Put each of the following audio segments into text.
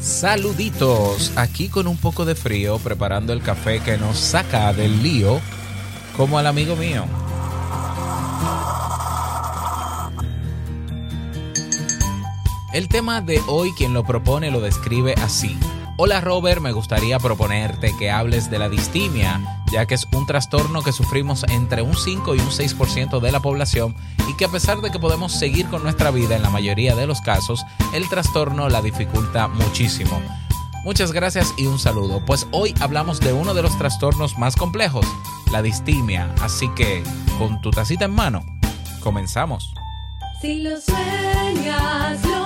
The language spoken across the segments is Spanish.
Saluditos, aquí con un poco de frío, preparando el café que nos saca del lío, como al amigo mío. El tema de hoy quien lo propone lo describe así. Hola Robert, me gustaría proponerte que hables de la distimia, ya que es un trastorno que sufrimos entre un 5 y un 6% de la población y que a pesar de que podemos seguir con nuestra vida en la mayoría de los casos, el trastorno la dificulta muchísimo. Muchas gracias y un saludo. Pues hoy hablamos de uno de los trastornos más complejos, la distimia. Así que, con tu tacita en mano, comenzamos. Si lo sueñas, lo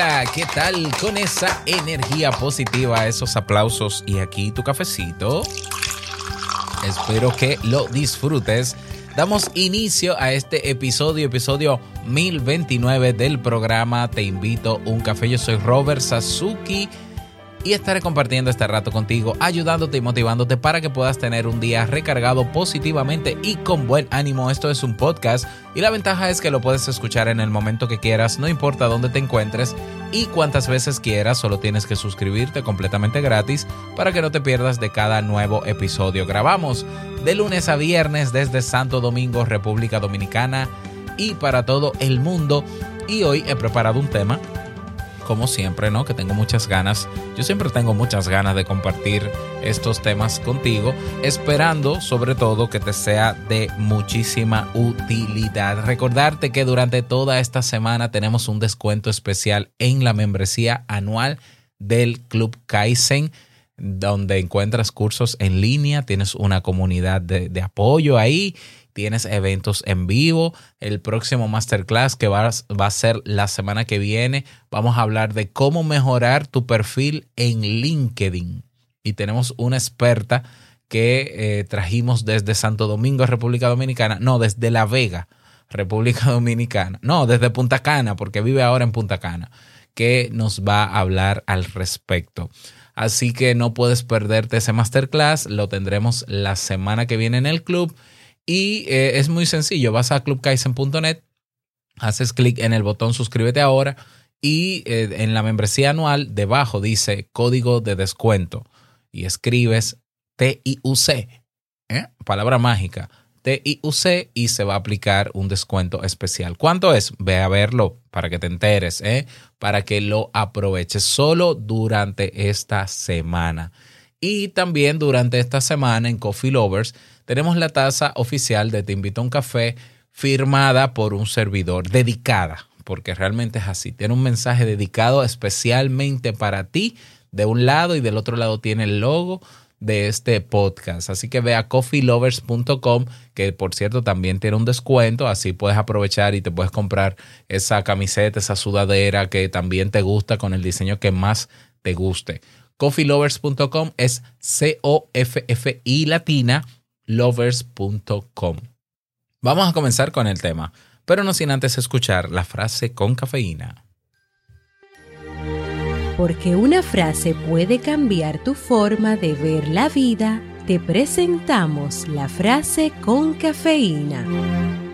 Hola, ¿qué tal? Con esa energía positiva, esos aplausos y aquí tu cafecito. Espero que lo disfrutes. Damos inicio a este episodio, episodio 1029 del programa Te invito un café. Yo soy Robert Sasuki y estaré compartiendo este rato contigo, ayudándote y motivándote para que puedas tener un día recargado positivamente y con buen ánimo. Esto es un podcast y la ventaja es que lo puedes escuchar en el momento que quieras, no importa dónde te encuentres y cuantas veces quieras, solo tienes que suscribirte completamente gratis para que no te pierdas de cada nuevo episodio. Grabamos de lunes a viernes desde Santo Domingo, República Dominicana y para todo el mundo y hoy he preparado un tema como siempre, ¿no? Que tengo muchas ganas. Yo siempre tengo muchas ganas de compartir estos temas contigo, esperando sobre todo que te sea de muchísima utilidad. Recordarte que durante toda esta semana tenemos un descuento especial en la membresía anual del Club Kaizen donde encuentras cursos en línea, tienes una comunidad de, de apoyo ahí tienes eventos en vivo. El próximo masterclass que va, va, a ser la semana que viene, vamos a hablar de cómo mejorar tu perfil en LinkedIn. Y tenemos una experta que eh, trajimos desde Santo Domingo, República Dominicana, no, desde La Vega, República Dominicana, no, desde Punta Cana, porque vive ahora en Punta Cana, que nos va a hablar al respecto. Así que no puedes perderte ese masterclass, lo tendremos la semana que viene en el club. Y eh, es muy sencillo, vas a clubkaizen.net, haces clic en el botón suscríbete ahora y eh, en la membresía anual debajo dice código de descuento y escribes TIUC, ¿eh? palabra mágica, TIUC y se va a aplicar un descuento especial. ¿Cuánto es? Ve a verlo para que te enteres, ¿eh? para que lo aproveches solo durante esta semana. Y también durante esta semana en Coffee Lovers tenemos la taza oficial de Te Invito a un Café firmada por un servidor, dedicada, porque realmente es así. Tiene un mensaje dedicado especialmente para ti de un lado y del otro lado tiene el logo de este podcast. Así que ve a coffeelovers.com, que por cierto también tiene un descuento, así puedes aprovechar y te puedes comprar esa camiseta, esa sudadera que también te gusta con el diseño que más te guste. Coffeelovers.com es C-O-F-F-I latina lovers.com. Vamos a comenzar con el tema, pero no sin antes escuchar la frase con cafeína. Porque una frase puede cambiar tu forma de ver la vida, te presentamos la frase con cafeína.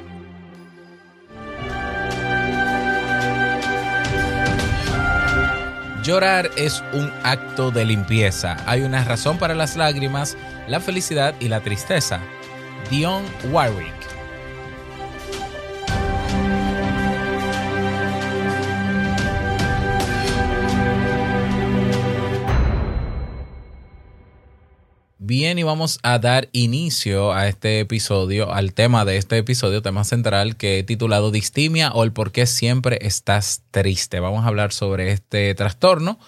Llorar es un acto de limpieza. Hay una razón para las lágrimas, la felicidad y la tristeza. Dion Warwick. Bien, y vamos a dar inicio a este episodio, al tema de este episodio, tema central que he titulado Distimia o el por qué siempre estás triste. Vamos a hablar sobre este trastorno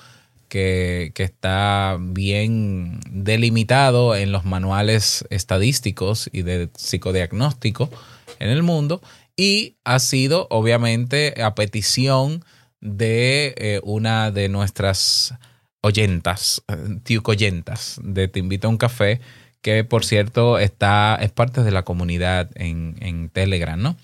que, que está bien delimitado en los manuales estadísticos y de psicodiagnóstico en el mundo y ha sido obviamente a petición de eh, una de nuestras oyentas, tiucoyentas de Te Invito a un Café, que por cierto está, es parte de la comunidad en, en Telegram, ¿no?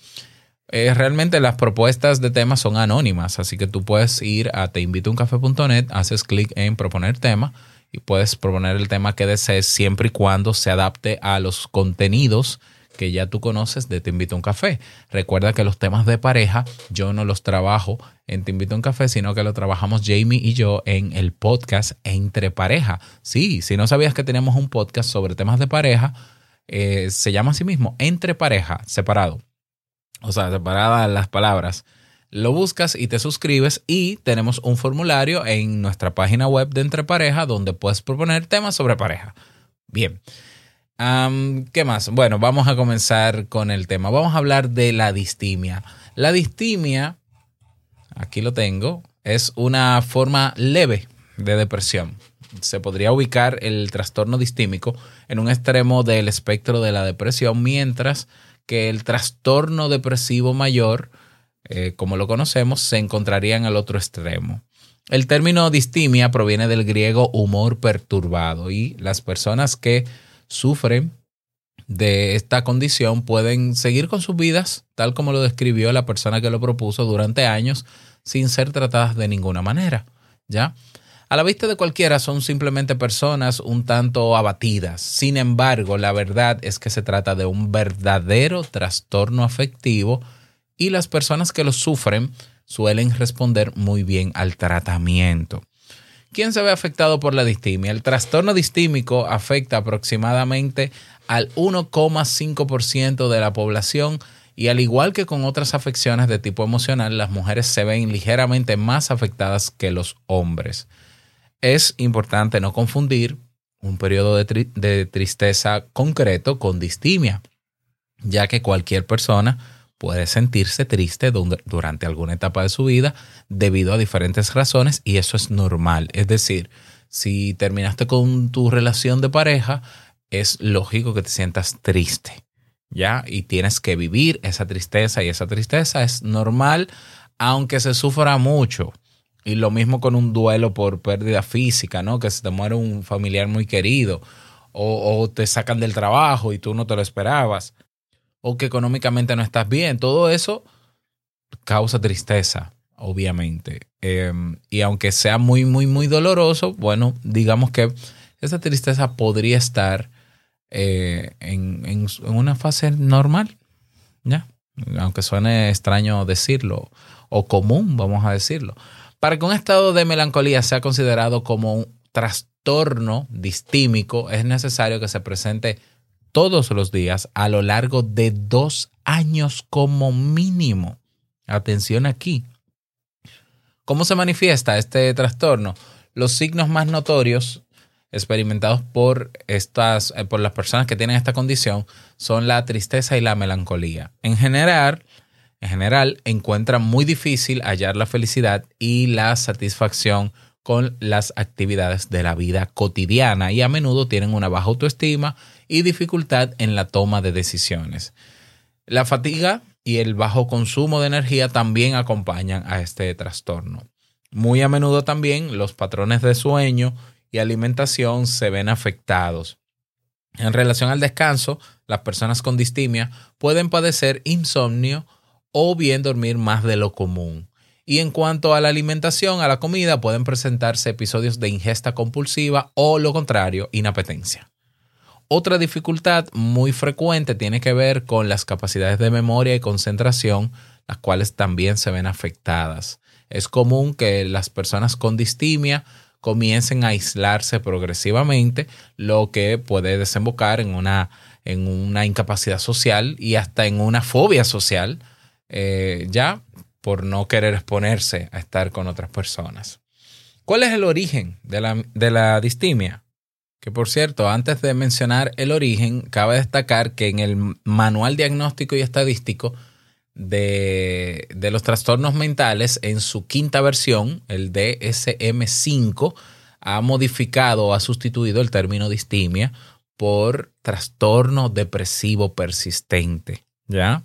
Eh, realmente las propuestas de temas son anónimas, así que tú puedes ir a teinvitouncafé.net, haces clic en proponer tema y puedes proponer el tema que desees siempre y cuando se adapte a los contenidos que ya tú conoces de Te Invito a un Café. Recuerda que los temas de pareja yo no los trabajo en Te Invito a un Café, sino que lo trabajamos Jamie y yo en el podcast Entre Pareja. Sí, si no sabías que tenemos un podcast sobre temas de pareja, eh, se llama así mismo Entre Pareja, separado. O sea, separadas las palabras. Lo buscas y te suscribes y tenemos un formulario en nuestra página web de Entre Pareja donde puedes proponer temas sobre pareja. Bien. ¿Qué más? Bueno, vamos a comenzar con el tema. Vamos a hablar de la distimia. La distimia, aquí lo tengo, es una forma leve de depresión. Se podría ubicar el trastorno distímico en un extremo del espectro de la depresión, mientras que el trastorno depresivo mayor, eh, como lo conocemos, se encontraría en el otro extremo. El término distimia proviene del griego humor perturbado y las personas que sufren de esta condición pueden seguir con sus vidas tal como lo describió la persona que lo propuso durante años sin ser tratadas de ninguna manera, ¿ya? A la vista de cualquiera son simplemente personas un tanto abatidas. Sin embargo, la verdad es que se trata de un verdadero trastorno afectivo y las personas que lo sufren suelen responder muy bien al tratamiento. ¿Quién se ve afectado por la distimia? El trastorno distímico afecta aproximadamente al 1,5% de la población y al igual que con otras afecciones de tipo emocional, las mujeres se ven ligeramente más afectadas que los hombres. Es importante no confundir un periodo de, de tristeza concreto con distimia, ya que cualquier persona puede sentirse triste du- durante alguna etapa de su vida debido a diferentes razones y eso es normal. Es decir, si terminaste con tu relación de pareja, es lógico que te sientas triste, ¿ya? Y tienes que vivir esa tristeza y esa tristeza es normal, aunque se sufra mucho. Y lo mismo con un duelo por pérdida física, ¿no? Que se te muere un familiar muy querido o, o te sacan del trabajo y tú no te lo esperabas o que económicamente no estás bien. Todo eso causa tristeza, obviamente. Eh, y aunque sea muy, muy, muy doloroso, bueno, digamos que esa tristeza podría estar eh, en, en- en una fase normal, ¿ya? Aunque suene extraño decirlo, o común, vamos a decirlo. Para que un estado de melancolía sea considerado como un trastorno distímico, es necesario que se presente todos los días a lo largo de dos años como mínimo. Atención aquí. ¿Cómo se manifiesta este trastorno? Los signos más notorios experimentados por estas eh, por las personas que tienen esta condición son la tristeza y la melancolía. En general, en general encuentran muy difícil hallar la felicidad y la satisfacción con las actividades de la vida cotidiana y a menudo tienen una baja autoestima y dificultad en la toma de decisiones. La fatiga y el bajo consumo de energía también acompañan a este trastorno. Muy a menudo también los patrones de sueño y alimentación se ven afectados. En relación al descanso, las personas con distimia pueden padecer insomnio o bien dormir más de lo común. Y en cuanto a la alimentación, a la comida, pueden presentarse episodios de ingesta compulsiva o lo contrario, inapetencia. Otra dificultad muy frecuente tiene que ver con las capacidades de memoria y concentración, las cuales también se ven afectadas. Es común que las personas con distimia comiencen a aislarse progresivamente, lo que puede desembocar en una, en una incapacidad social y hasta en una fobia social, eh, ya por no querer exponerse a estar con otras personas. ¿Cuál es el origen de la, de la distimia? Que por cierto, antes de mencionar el origen, cabe destacar que en el Manual Diagnóstico y Estadístico de, de los Trastornos Mentales, en su quinta versión, el DSM5, ha modificado o ha sustituido el término distimia por trastorno depresivo persistente. ¿Ya?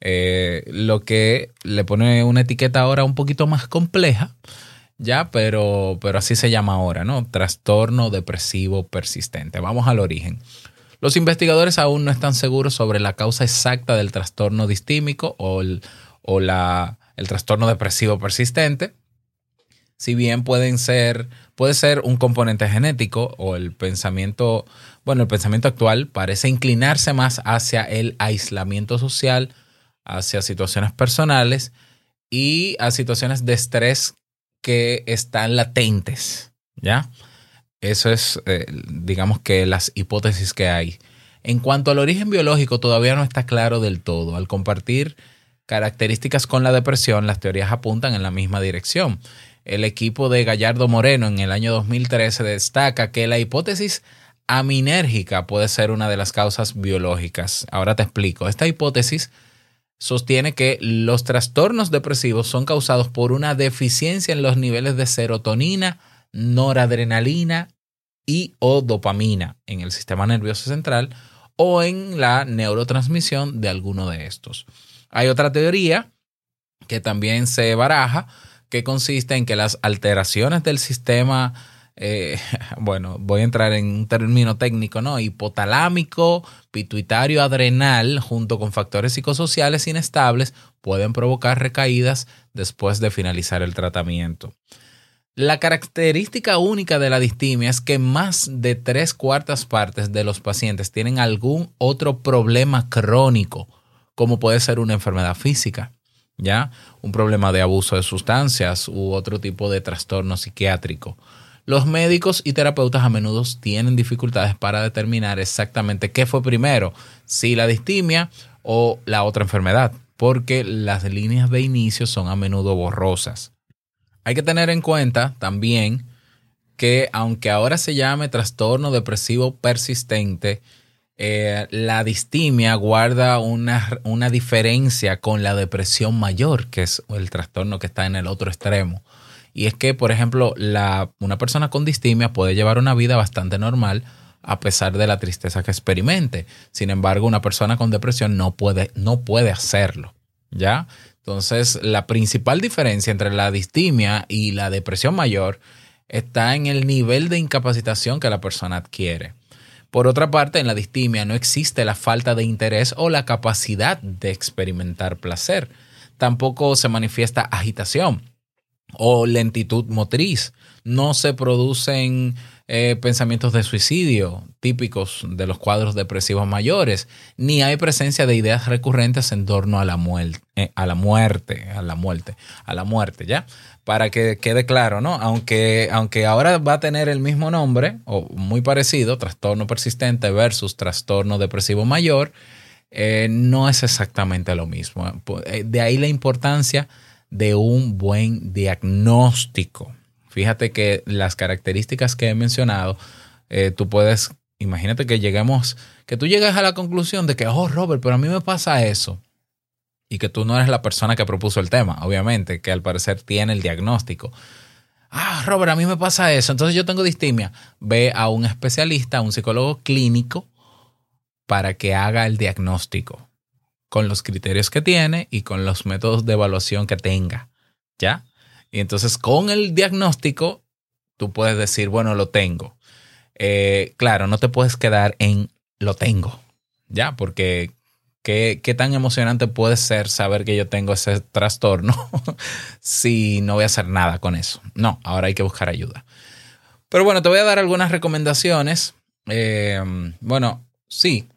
Eh, lo que le pone una etiqueta ahora un poquito más compleja, ya, pero, pero así se llama ahora, ¿no? Trastorno depresivo persistente. Vamos al origen. Los investigadores aún no están seguros sobre la causa exacta del trastorno distímico o el, o la, el trastorno depresivo persistente. Si bien pueden ser, puede ser un componente genético o el pensamiento, bueno, el pensamiento actual parece inclinarse más hacia el aislamiento social, hacia situaciones personales y a situaciones de estrés que están latentes, ¿ya? Eso es, eh, digamos que las hipótesis que hay. En cuanto al origen biológico, todavía no está claro del todo. Al compartir características con la depresión, las teorías apuntan en la misma dirección. El equipo de Gallardo Moreno en el año 2013 destaca que la hipótesis aminérgica puede ser una de las causas biológicas. Ahora te explico. Esta hipótesis sostiene que los trastornos depresivos son causados por una deficiencia en los niveles de serotonina, noradrenalina y o dopamina en el sistema nervioso central o en la neurotransmisión de alguno de estos. Hay otra teoría que también se baraja que consiste en que las alteraciones del sistema eh, bueno, voy a entrar en un término técnico, ¿no? Hipotalámico, pituitario, adrenal, junto con factores psicosociales inestables, pueden provocar recaídas después de finalizar el tratamiento. La característica única de la distimia es que más de tres cuartas partes de los pacientes tienen algún otro problema crónico, como puede ser una enfermedad física, ¿ya? Un problema de abuso de sustancias u otro tipo de trastorno psiquiátrico. Los médicos y terapeutas a menudo tienen dificultades para determinar exactamente qué fue primero, si la distimia o la otra enfermedad, porque las líneas de inicio son a menudo borrosas. Hay que tener en cuenta también que aunque ahora se llame trastorno depresivo persistente, eh, la distimia guarda una, una diferencia con la depresión mayor, que es el trastorno que está en el otro extremo. Y es que, por ejemplo, la, una persona con distimia puede llevar una vida bastante normal a pesar de la tristeza que experimente. Sin embargo, una persona con depresión no puede, no puede hacerlo. ¿Ya? Entonces, la principal diferencia entre la distimia y la depresión mayor está en el nivel de incapacitación que la persona adquiere. Por otra parte, en la distimia no existe la falta de interés o la capacidad de experimentar placer. Tampoco se manifiesta agitación o lentitud motriz. No se producen eh, pensamientos de suicidio típicos de los cuadros depresivos mayores, ni hay presencia de ideas recurrentes en torno a la, muerte, a la muerte, a la muerte, a la muerte, ¿ya? Para que quede claro, ¿no? Aunque, aunque ahora va a tener el mismo nombre, o muy parecido, trastorno persistente versus trastorno depresivo mayor, eh, no es exactamente lo mismo. Eh, de ahí la importancia de un buen diagnóstico. Fíjate que las características que he mencionado, eh, tú puedes, imagínate que lleguemos, que tú llegas a la conclusión de que, oh, Robert, pero a mí me pasa eso. Y que tú no eres la persona que propuso el tema, obviamente, que al parecer tiene el diagnóstico. Ah, Robert, a mí me pasa eso. Entonces yo tengo distimia. Ve a un especialista, a un psicólogo clínico, para que haga el diagnóstico con los criterios que tiene y con los métodos de evaluación que tenga. ¿Ya? Y entonces con el diagnóstico, tú puedes decir, bueno, lo tengo. Eh, claro, no te puedes quedar en lo tengo. ¿Ya? Porque ¿qué, qué tan emocionante puede ser saber que yo tengo ese trastorno si no voy a hacer nada con eso? No, ahora hay que buscar ayuda. Pero bueno, te voy a dar algunas recomendaciones. Eh, bueno, sí,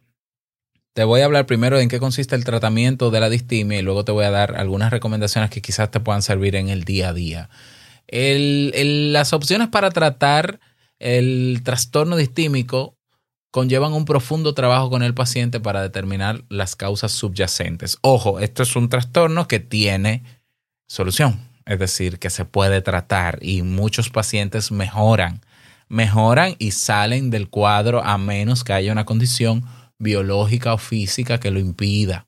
te voy a hablar primero de en qué consiste el tratamiento de la distimia y luego te voy a dar algunas recomendaciones que quizás te puedan servir en el día a día. Las opciones para tratar el trastorno distímico conllevan un profundo trabajo con el paciente para determinar las causas subyacentes. Ojo, esto es un trastorno que tiene solución, es decir, que se puede tratar y muchos pacientes mejoran mejoran y salen del cuadro a menos que haya una condición biológica o física que lo impida.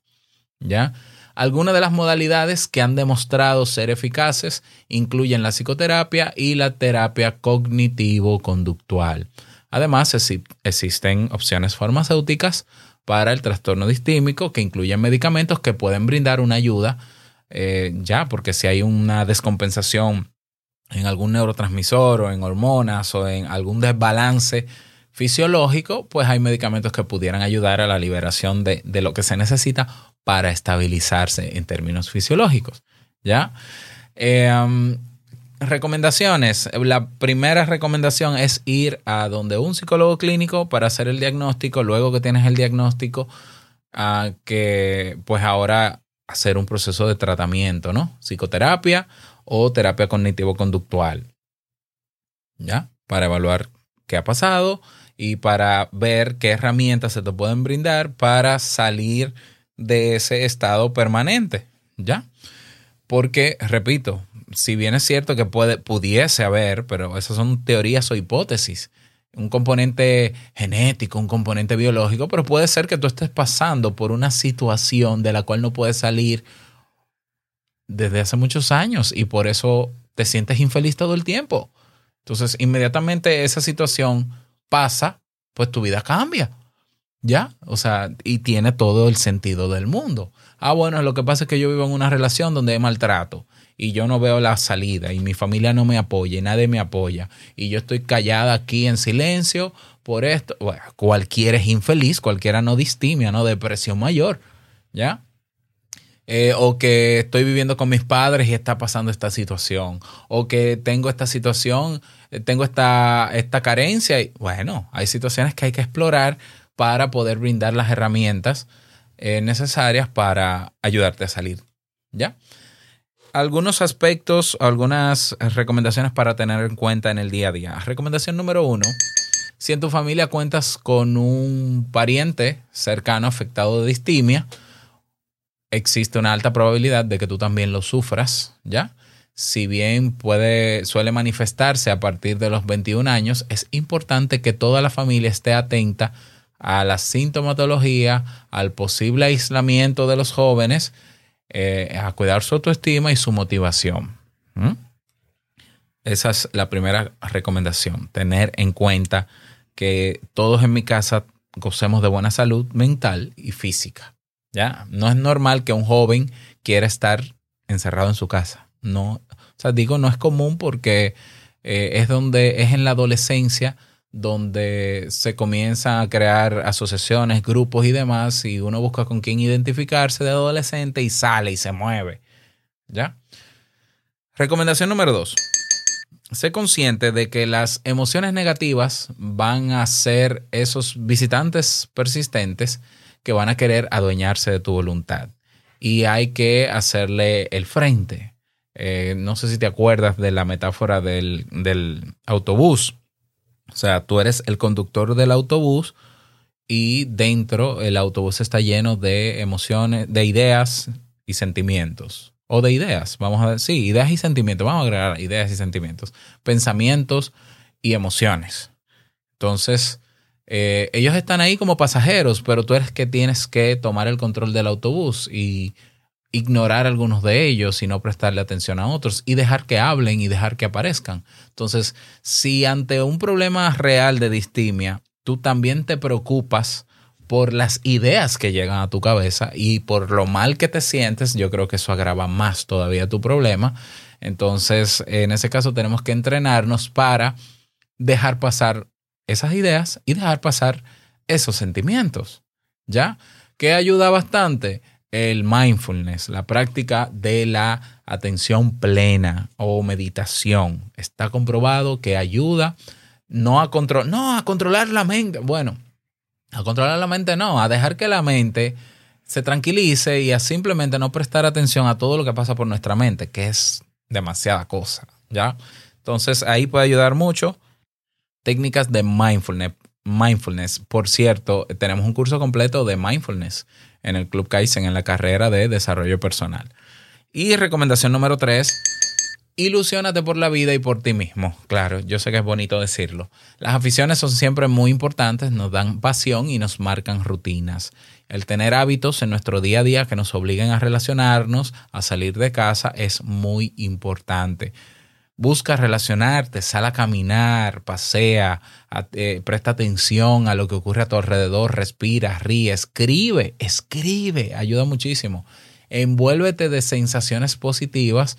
¿Ya? Algunas de las modalidades que han demostrado ser eficaces incluyen la psicoterapia y la terapia cognitivo-conductual. Además, exi- existen opciones farmacéuticas para el trastorno distímico que incluyen medicamentos que pueden brindar una ayuda eh, ya, porque si hay una descompensación en algún neurotransmisor o en hormonas o en algún desbalance fisiológico, pues hay medicamentos que pudieran ayudar a la liberación de, de lo que se necesita para estabilizarse en términos fisiológicos. ¿Ya? Um, recomendaciones. La primera recomendación es ir a donde un psicólogo clínico para hacer el diagnóstico. Luego que tienes el diagnóstico, a que pues ahora hacer un proceso de tratamiento, ¿no? Psicoterapia o terapia cognitivo-conductual. ¿Ya? Para evaluar qué ha pasado y para ver qué herramientas se te pueden brindar para salir de ese estado permanente. ¿Ya? Porque, repito, si bien es cierto que puede, pudiese haber, pero esas son teorías o hipótesis, un componente genético, un componente biológico, pero puede ser que tú estés pasando por una situación de la cual no puedes salir desde hace muchos años y por eso te sientes infeliz todo el tiempo. Entonces, inmediatamente esa situación pasa, pues tu vida cambia. ¿Ya? O sea, y tiene todo el sentido del mundo. Ah, bueno, lo que pasa es que yo vivo en una relación donde hay maltrato y yo no veo la salida y mi familia no me apoya y nadie me apoya y yo estoy callada aquí en silencio por esto. Cualquiera es infeliz, cualquiera no distimia, no depresión mayor, ¿ya? Eh, o que estoy viviendo con mis padres y está pasando esta situación, o que tengo esta situación, eh, tengo esta, esta carencia. Y, bueno, hay situaciones que hay que explorar para poder brindar las herramientas eh, necesarias para ayudarte a salir. ¿Ya? Algunos aspectos, algunas recomendaciones para tener en cuenta en el día a día. Recomendación número uno. Si en tu familia cuentas con un pariente cercano afectado de distimia, existe una alta probabilidad de que tú también lo sufras, ¿ya? Si bien puede, suele manifestarse a partir de los 21 años, es importante que toda la familia esté atenta a la sintomatología, al posible aislamiento de los jóvenes, eh, a cuidar su autoestima y su motivación. Esa es la primera recomendación, tener en cuenta que todos en mi casa gocemos de buena salud mental y física. ¿Ya? No es normal que un joven quiera estar encerrado en su casa. No, o sea, digo, no es común porque eh, es donde es en la adolescencia donde se comienzan a crear asociaciones, grupos y demás, y uno busca con quién identificarse de adolescente y sale y se mueve. ¿Ya? Recomendación número dos. Sé consciente de que las emociones negativas van a ser esos visitantes persistentes que van a querer adueñarse de tu voluntad. Y hay que hacerle el frente. Eh, no sé si te acuerdas de la metáfora del, del autobús. O sea, tú eres el conductor del autobús y dentro el autobús está lleno de emociones, de ideas y sentimientos. O de ideas, vamos a decir, sí, ideas y sentimientos. Vamos a agregar ideas y sentimientos. Pensamientos y emociones. Entonces, eh, ellos están ahí como pasajeros, pero tú eres que tienes que tomar el control del autobús y ignorar algunos de ellos y no prestarle atención a otros y dejar que hablen y dejar que aparezcan. Entonces, si ante un problema real de distimia, tú también te preocupas por las ideas que llegan a tu cabeza y por lo mal que te sientes, yo creo que eso agrava más todavía tu problema. Entonces, en ese caso tenemos que entrenarnos para dejar pasar esas ideas y dejar pasar esos sentimientos. ¿Ya? ¿Qué ayuda bastante? El mindfulness, la práctica de la atención plena o meditación. Está comprobado que ayuda no a, no a controlar la mente. Bueno, a controlar la mente no, a dejar que la mente se tranquilice y a simplemente no prestar atención a todo lo que pasa por nuestra mente, que es demasiada cosa, ¿ya? Entonces ahí puede ayudar mucho técnicas de mindfulness. Mindfulness, por cierto, tenemos un curso completo de mindfulness en el Club Kaizen en la carrera de desarrollo personal. Y recomendación número tres, Ilusiónate por la vida y por ti mismo. Claro, yo sé que es bonito decirlo. Las aficiones son siempre muy importantes, nos dan pasión y nos marcan rutinas. El tener hábitos en nuestro día a día que nos obliguen a relacionarnos, a salir de casa, es muy importante. Busca relacionarte, sal a caminar, pasea, eh, presta atención a lo que ocurre a tu alrededor, respira, ríe, escribe, escribe, ayuda muchísimo. Envuélvete de sensaciones positivas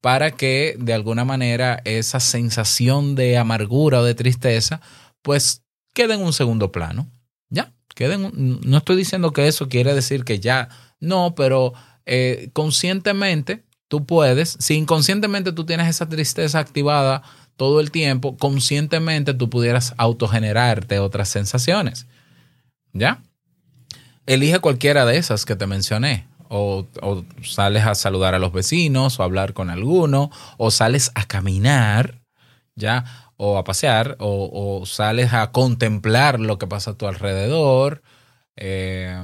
para que de alguna manera esa sensación de amargura o de tristeza pues quede en un segundo plano. Ya, quede en un- no estoy diciendo que eso quiere decir que ya, no, pero eh, conscientemente tú puedes, si inconscientemente tú tienes esa tristeza activada todo el tiempo, conscientemente tú pudieras autogenerarte otras sensaciones. ¿Ya? Elige cualquiera de esas que te mencioné. O, sales a saludar a los vecinos, o hablar con alguno, o sales a caminar, ¿ya? O a pasear, o, o sales a contemplar lo que pasa a tu alrededor, eh,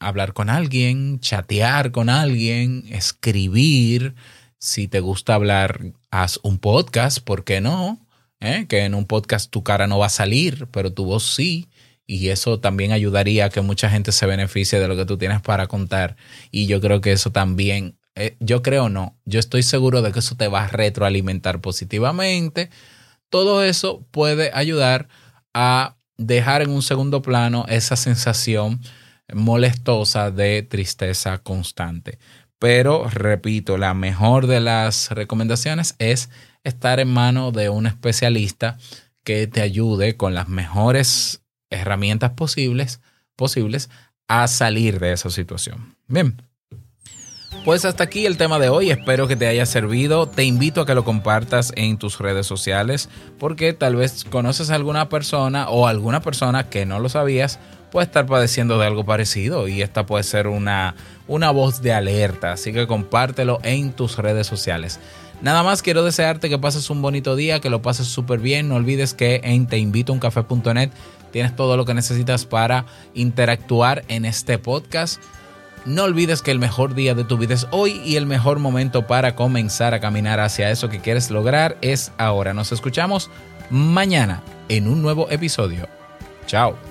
hablar con alguien, chatear con alguien, escribir. Si te gusta hablar, haz un podcast, ¿por qué no? ¿Eh? Que en un podcast tu cara no va a salir, pero tu voz sí. Y eso también ayudaría a que mucha gente se beneficie de lo que tú tienes para contar. Y yo creo que eso también, eh, yo creo no, yo estoy seguro de que eso te va a retroalimentar positivamente. Todo eso puede ayudar a dejar en un segundo plano esa sensación molestosa de tristeza constante. Pero, repito, la mejor de las recomendaciones es estar en manos de un especialista que te ayude con las mejores herramientas posibles, posibles a salir de esa situación. Bien. Pues hasta aquí el tema de hoy, espero que te haya servido. Te invito a que lo compartas en tus redes sociales porque tal vez conoces a alguna persona o alguna persona que no lo sabías puede estar padeciendo de algo parecido y esta puede ser una, una voz de alerta, así que compártelo en tus redes sociales. Nada más quiero desearte que pases un bonito día, que lo pases súper bien. No olvides que en teinvitouncafe.net tienes todo lo que necesitas para interactuar en este podcast. No olvides que el mejor día de tu vida es hoy y el mejor momento para comenzar a caminar hacia eso que quieres lograr es ahora. Nos escuchamos mañana en un nuevo episodio. Chao.